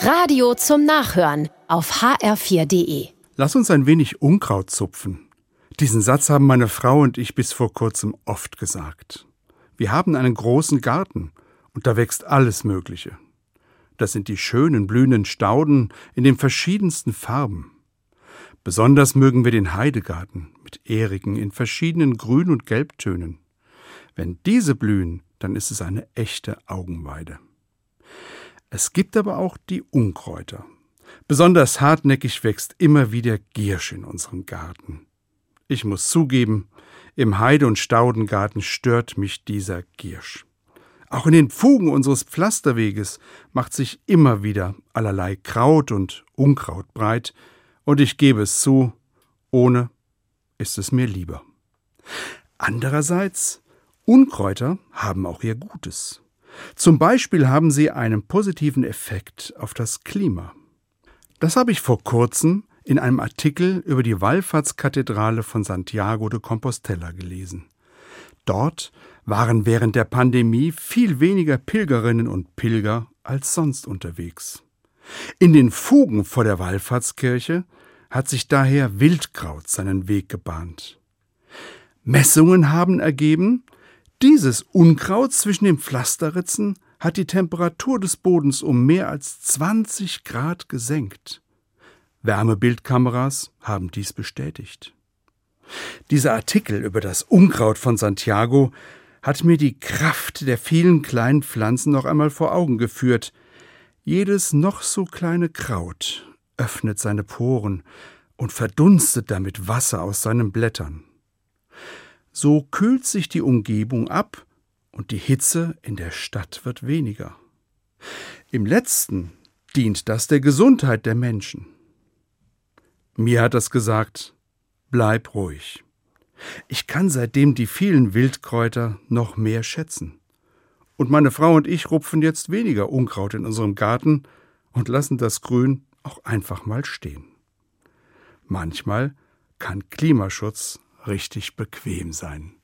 Radio zum Nachhören auf hr4.de. Lass uns ein wenig Unkraut zupfen. Diesen Satz haben meine Frau und ich bis vor kurzem oft gesagt. Wir haben einen großen Garten und da wächst alles Mögliche. Das sind die schönen blühenden Stauden in den verschiedensten Farben. Besonders mögen wir den Heidegarten mit Ährigen in verschiedenen Grün- und Gelbtönen. Wenn diese blühen, dann ist es eine echte Augenweide. Es gibt aber auch die Unkräuter. Besonders hartnäckig wächst immer wieder Giersch in unserem Garten. Ich muss zugeben, im Heide- und Staudengarten stört mich dieser Giersch. Auch in den Fugen unseres Pflasterweges macht sich immer wieder allerlei Kraut und Unkraut breit, und ich gebe es zu, ohne ist es mir lieber. Andererseits, Unkräuter haben auch ihr Gutes. Zum Beispiel haben sie einen positiven Effekt auf das Klima. Das habe ich vor kurzem in einem Artikel über die Wallfahrtskathedrale von Santiago de Compostela gelesen. Dort waren während der Pandemie viel weniger Pilgerinnen und Pilger als sonst unterwegs. In den Fugen vor der Wallfahrtskirche hat sich daher Wildkraut seinen Weg gebahnt. Messungen haben ergeben, dieses Unkraut zwischen den Pflasterritzen hat die Temperatur des Bodens um mehr als 20 Grad gesenkt. Wärmebildkameras haben dies bestätigt. Dieser Artikel über das Unkraut von Santiago hat mir die Kraft der vielen kleinen Pflanzen noch einmal vor Augen geführt. Jedes noch so kleine Kraut öffnet seine Poren und verdunstet damit Wasser aus seinen Blättern. So kühlt sich die Umgebung ab und die Hitze in der Stadt wird weniger. Im letzten dient das der Gesundheit der Menschen. Mir hat das gesagt, bleib ruhig. Ich kann seitdem die vielen Wildkräuter noch mehr schätzen. Und meine Frau und ich rupfen jetzt weniger Unkraut in unserem Garten und lassen das Grün auch einfach mal stehen. Manchmal kann Klimaschutz richtig bequem sein.